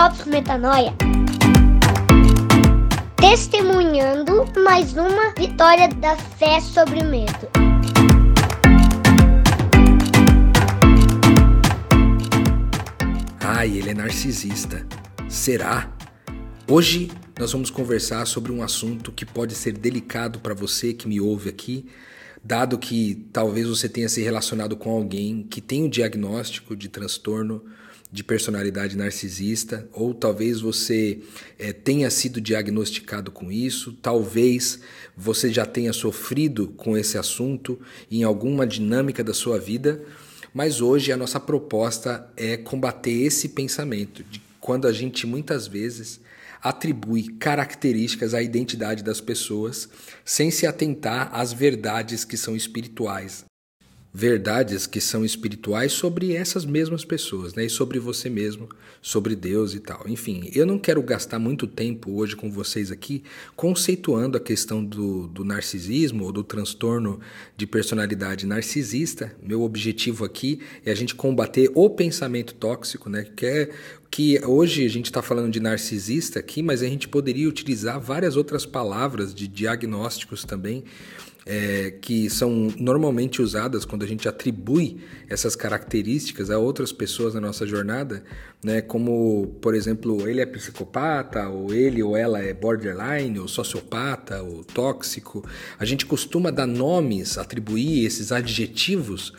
Drops Metanoia. Testemunhando mais uma vitória da fé sobre o medo. Ai, ele é narcisista. Será? Hoje nós vamos conversar sobre um assunto que pode ser delicado para você que me ouve aqui, dado que talvez você tenha se relacionado com alguém que tem o um diagnóstico de transtorno de personalidade narcisista, ou talvez você é, tenha sido diagnosticado com isso, talvez você já tenha sofrido com esse assunto em alguma dinâmica da sua vida, mas hoje a nossa proposta é combater esse pensamento de quando a gente muitas vezes atribui características à identidade das pessoas sem se atentar às verdades que são espirituais, verdades que são espirituais sobre essas mesmas pessoas, né? E sobre você mesmo, sobre Deus e tal. Enfim, eu não quero gastar muito tempo hoje com vocês aqui conceituando a questão do, do narcisismo ou do transtorno de personalidade narcisista. Meu objetivo aqui é a gente combater o pensamento tóxico, né? Que é que hoje a gente está falando de narcisista aqui, mas a gente poderia utilizar várias outras palavras de diagnósticos também é, que são normalmente usadas quando a gente atribui essas características a outras pessoas na nossa jornada, né? Como, por exemplo, ele é psicopata, ou ele ou ela é borderline, ou sociopata, ou tóxico. A gente costuma dar nomes, atribuir esses adjetivos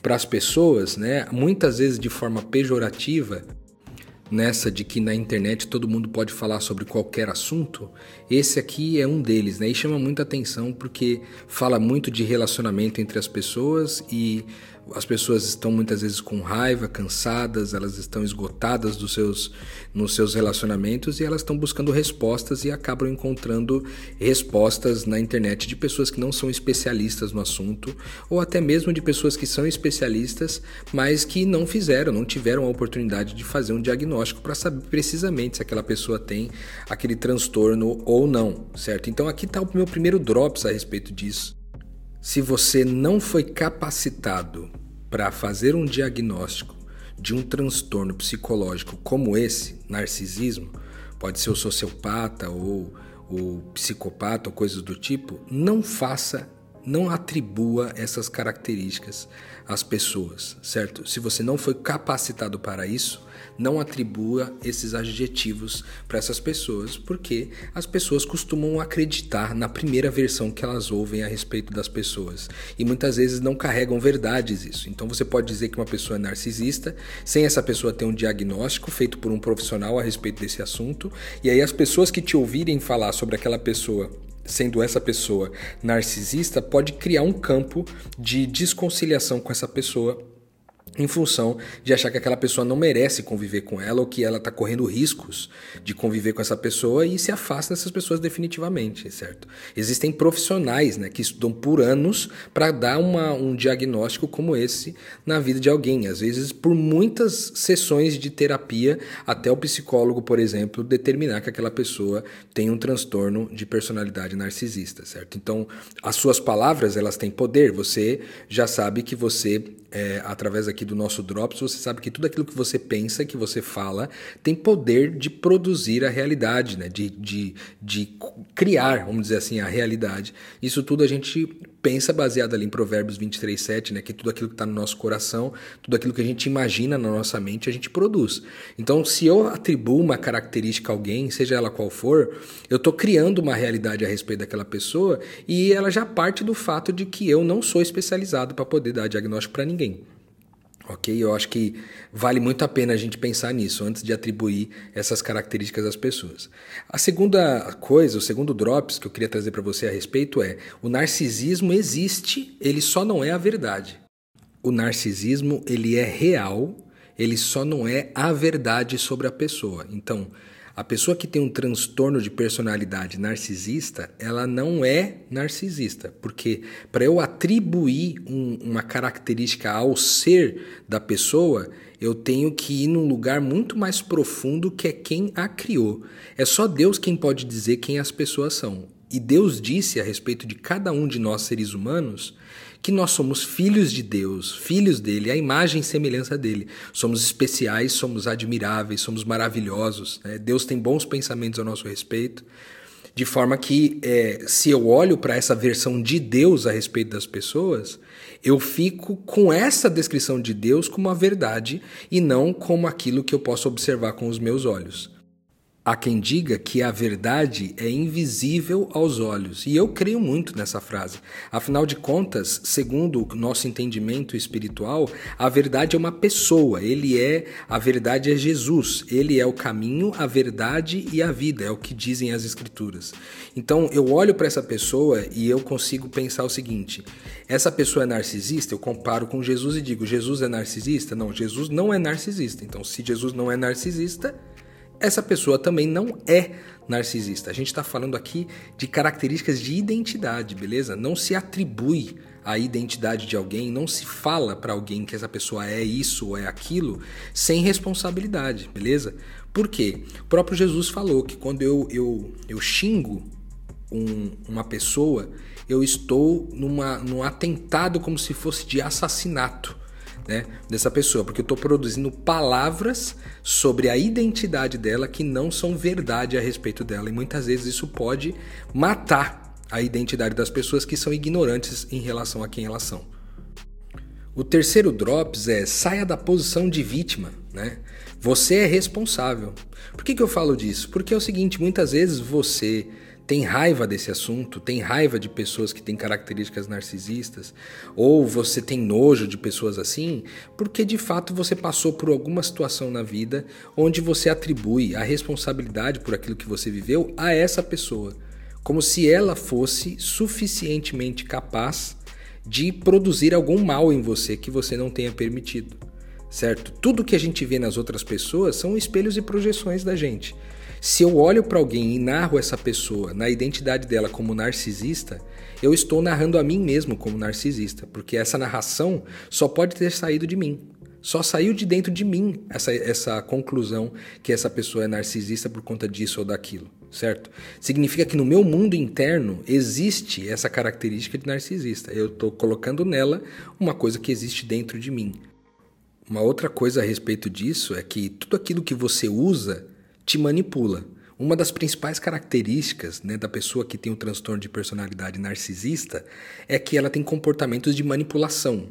para as pessoas, né? Muitas vezes de forma pejorativa nessa de que na internet todo mundo pode falar sobre qualquer assunto, esse aqui é um deles, né? E chama muita atenção porque fala muito de relacionamento entre as pessoas e as pessoas estão muitas vezes com raiva, cansadas, elas estão esgotadas dos seus, nos seus relacionamentos e elas estão buscando respostas e acabam encontrando respostas na internet de pessoas que não são especialistas no assunto ou até mesmo de pessoas que são especialistas, mas que não fizeram, não tiveram a oportunidade de fazer um diagnóstico para saber precisamente se aquela pessoa tem aquele transtorno ou não, certo? Então aqui está o meu primeiro drops a respeito disso. Se você não foi capacitado para fazer um diagnóstico de um transtorno psicológico como esse, narcisismo, pode ser o sociopata ou o psicopata ou coisas do tipo, não faça, não atribua essas características às pessoas, certo? Se você não foi capacitado para isso, não atribua esses adjetivos para essas pessoas, porque as pessoas costumam acreditar na primeira versão que elas ouvem a respeito das pessoas e muitas vezes não carregam verdades isso. Então você pode dizer que uma pessoa é narcisista sem essa pessoa ter um diagnóstico feito por um profissional a respeito desse assunto, e aí as pessoas que te ouvirem falar sobre aquela pessoa sendo essa pessoa narcisista, pode criar um campo de desconciliação com essa pessoa em função de achar que aquela pessoa não merece conviver com ela ou que ela está correndo riscos de conviver com essa pessoa e se afasta dessas pessoas definitivamente, certo? Existem profissionais né, que estudam por anos para dar uma, um diagnóstico como esse na vida de alguém, às vezes por muitas sessões de terapia até o psicólogo, por exemplo, determinar que aquela pessoa tem um transtorno de personalidade narcisista, certo? Então, as suas palavras elas têm poder. Você já sabe que você é, através aqui do nosso Drops, você sabe que tudo aquilo que você pensa, que você fala, tem poder de produzir a realidade, né? de, de, de criar, vamos dizer assim, a realidade. Isso tudo a gente pensa baseado ali em Provérbios 23, 7, né? Que tudo aquilo que está no nosso coração, tudo aquilo que a gente imagina na nossa mente, a gente produz. Então, se eu atribuo uma característica a alguém, seja ela qual for, eu estou criando uma realidade a respeito daquela pessoa e ela já parte do fato de que eu não sou especializado para poder dar diagnóstico para ninguém. Ok? Eu acho que vale muito a pena a gente pensar nisso antes de atribuir essas características às pessoas. A segunda coisa, o segundo drops que eu queria trazer para você a respeito é: o narcisismo existe, ele só não é a verdade. O narcisismo ele é real, ele só não é a verdade sobre a pessoa. Então, a pessoa que tem um transtorno de personalidade narcisista, ela não é narcisista, porque para eu atribuir um, uma característica ao ser da pessoa, eu tenho que ir num lugar muito mais profundo que é quem a criou. É só Deus quem pode dizer quem as pessoas são. E Deus disse a respeito de cada um de nós seres humanos que nós somos filhos de Deus, filhos dele, a imagem e semelhança dele. Somos especiais, somos admiráveis, somos maravilhosos. Né? Deus tem bons pensamentos a nosso respeito. De forma que, é, se eu olho para essa versão de Deus a respeito das pessoas, eu fico com essa descrição de Deus como a verdade e não como aquilo que eu posso observar com os meus olhos. Há quem diga que a verdade é invisível aos olhos, e eu creio muito nessa frase. Afinal de contas, segundo o nosso entendimento espiritual, a verdade é uma pessoa, ele é a verdade é Jesus, ele é o caminho, a verdade e a vida, é o que dizem as escrituras. Então, eu olho para essa pessoa e eu consigo pensar o seguinte: essa pessoa é narcisista? Eu comparo com Jesus e digo: Jesus é narcisista? Não, Jesus não é narcisista. Então, se Jesus não é narcisista, essa pessoa também não é narcisista. A gente está falando aqui de características de identidade, beleza? Não se atribui a identidade de alguém, não se fala para alguém que essa pessoa é isso ou é aquilo sem responsabilidade, beleza? Por quê? O próprio Jesus falou que quando eu, eu, eu xingo um, uma pessoa, eu estou numa, num atentado como se fosse de assassinato né, dessa pessoa, porque eu estou produzindo palavras sobre a identidade dela que não são verdade a respeito dela. E muitas vezes isso pode matar a identidade das pessoas que são ignorantes em relação a quem elas são. O terceiro drops é saia da posição de vítima, né? Você é responsável. Por que, que eu falo disso? Porque é o seguinte, muitas vezes você tem raiva desse assunto, tem raiva de pessoas que têm características narcisistas, ou você tem nojo de pessoas assim, porque de fato você passou por alguma situação na vida onde você atribui a responsabilidade por aquilo que você viveu a essa pessoa, como se ela fosse suficientemente capaz de produzir algum mal em você que você não tenha permitido. Certo? Tudo que a gente vê nas outras pessoas são espelhos e projeções da gente. Se eu olho para alguém e narro essa pessoa na identidade dela como narcisista, eu estou narrando a mim mesmo como narcisista, porque essa narração só pode ter saído de mim. Só saiu de dentro de mim essa, essa conclusão que essa pessoa é narcisista por conta disso ou daquilo, certo? Significa que no meu mundo interno existe essa característica de narcisista. Eu estou colocando nela uma coisa que existe dentro de mim. Uma outra coisa a respeito disso é que tudo aquilo que você usa te manipula. Uma das principais características né, da pessoa que tem o transtorno de personalidade narcisista é que ela tem comportamentos de manipulação.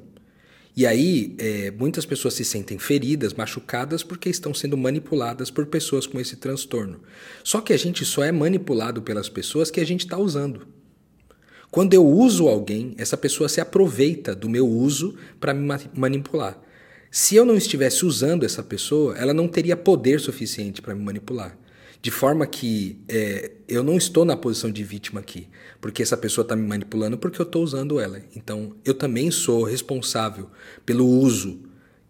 E aí, é, muitas pessoas se sentem feridas, machucadas, porque estão sendo manipuladas por pessoas com esse transtorno. Só que a gente só é manipulado pelas pessoas que a gente está usando. Quando eu uso alguém, essa pessoa se aproveita do meu uso para me manipular. Se eu não estivesse usando essa pessoa, ela não teria poder suficiente para me manipular. De forma que é, eu não estou na posição de vítima aqui, porque essa pessoa está me manipulando porque eu estou usando ela. Então eu também sou responsável pelo uso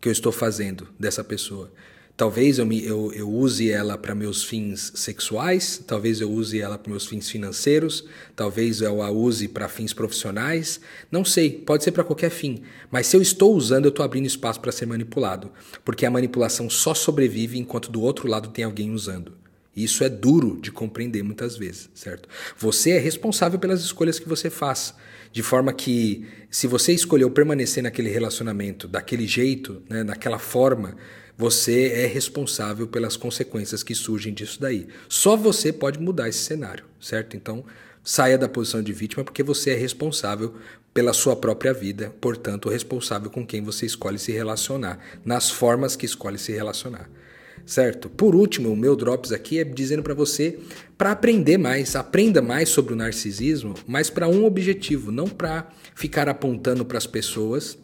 que eu estou fazendo dessa pessoa. Talvez eu, me, eu, eu use ela para meus fins sexuais, talvez eu use ela para meus fins financeiros, talvez eu a use para fins profissionais, não sei, pode ser para qualquer fim. Mas se eu estou usando, eu estou abrindo espaço para ser manipulado, porque a manipulação só sobrevive enquanto do outro lado tem alguém usando. Isso é duro de compreender muitas vezes, certo? Você é responsável pelas escolhas que você faz. De forma que, se você escolheu permanecer naquele relacionamento daquele jeito, né, daquela forma, você é responsável pelas consequências que surgem disso daí. Só você pode mudar esse cenário, certo? Então, saia da posição de vítima porque você é responsável pela sua própria vida, portanto, responsável com quem você escolhe se relacionar, nas formas que escolhe se relacionar. Certo? Por último, o meu drops aqui é dizendo para você para aprender mais, aprenda mais sobre o narcisismo, mas para um objetivo, não para ficar apontando para as pessoas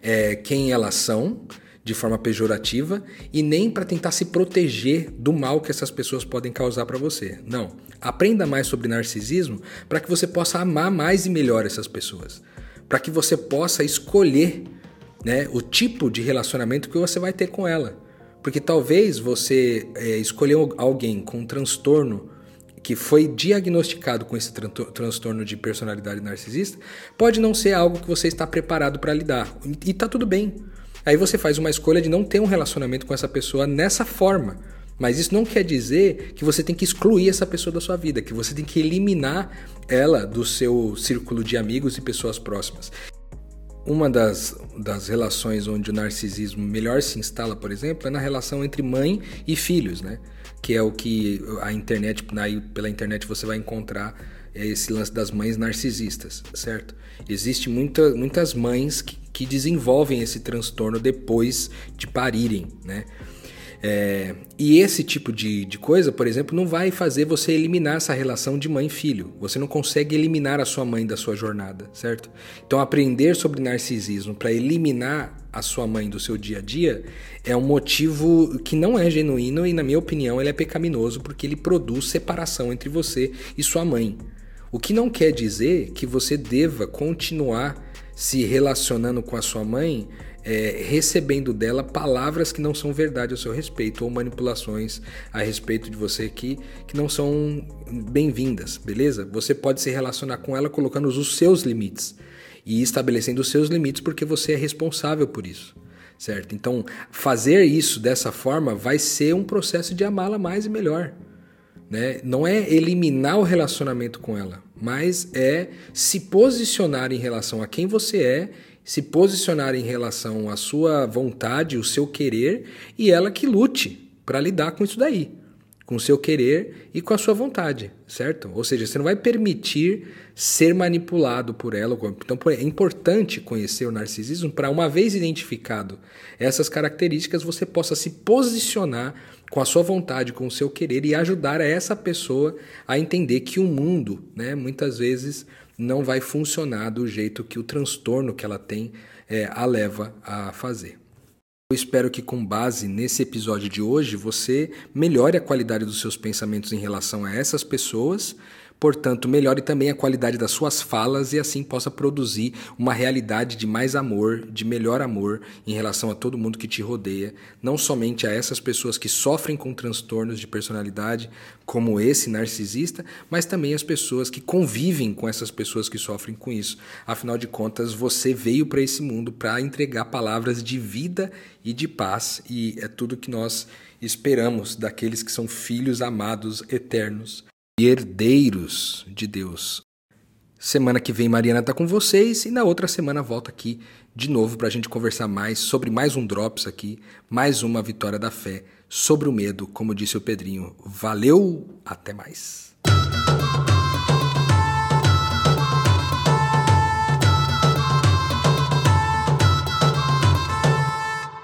é, quem elas são, de forma pejorativa e nem para tentar se proteger do mal que essas pessoas podem causar para você. Não. Aprenda mais sobre narcisismo para que você possa amar mais e melhor essas pessoas. Para que você possa escolher né, o tipo de relacionamento que você vai ter com ela. Porque talvez você é, escolheu alguém com um transtorno que foi diagnosticado com esse tran transtorno de personalidade narcisista, pode não ser algo que você está preparado para lidar. E está tudo bem. Aí você faz uma escolha de não ter um relacionamento com essa pessoa nessa forma, Mas isso não quer dizer que você tem que excluir essa pessoa da sua vida, que você tem que eliminar ela do seu círculo de amigos e pessoas próximas. Uma das, das relações onde o narcisismo melhor se instala, por exemplo, é na relação entre mãe e filhos, né? Que é o que a internet, pela internet você vai encontrar é esse lance das mães narcisistas, certo? Existem muita, muitas mães que, que desenvolvem esse transtorno depois de parirem, né? É, e esse tipo de, de coisa, por exemplo, não vai fazer você eliminar essa relação de mãe e filho. Você não consegue eliminar a sua mãe da sua jornada, certo? Então, aprender sobre narcisismo para eliminar a sua mãe do seu dia a dia é um motivo que não é genuíno e, na minha opinião, ele é pecaminoso porque ele produz separação entre você e sua mãe. O que não quer dizer que você deva continuar se relacionando com a sua mãe é, recebendo dela palavras que não são verdade a seu respeito ou manipulações a respeito de você que, que não são bem-vindas, beleza? Você pode se relacionar com ela colocando os seus limites e estabelecendo os seus limites porque você é responsável por isso. Certo? Então, fazer isso dessa forma vai ser um processo de amá-la mais e melhor. Né? Não é eliminar o relacionamento com ela, mas é se posicionar em relação a quem você é se posicionar em relação à sua vontade, o seu querer, e ela que lute para lidar com isso daí, com o seu querer e com a sua vontade, certo? Ou seja, você não vai permitir ser manipulado por ela. Então é importante conhecer o narcisismo para, uma vez identificado essas características, você possa se posicionar com a sua vontade, com o seu querer e ajudar essa pessoa a entender que o mundo, né, muitas vezes não vai funcionar do jeito que o transtorno que ela tem é, a leva a fazer. Eu espero que, com base nesse episódio de hoje, você melhore a qualidade dos seus pensamentos em relação a essas pessoas Portanto, melhore também a qualidade das suas falas e assim possa produzir uma realidade de mais amor, de melhor amor em relação a todo mundo que te rodeia, não somente a essas pessoas que sofrem com transtornos de personalidade, como esse narcisista, mas também as pessoas que convivem com essas pessoas que sofrem com isso. Afinal de contas, você veio para esse mundo para entregar palavras de vida e de paz, e é tudo que nós esperamos daqueles que são filhos amados eternos herdeiros de Deus. Semana que vem Mariana está com vocês e na outra semana volta aqui de novo para a gente conversar mais sobre mais um Drops aqui, mais uma vitória da fé sobre o medo, como disse o Pedrinho. Valeu, até mais.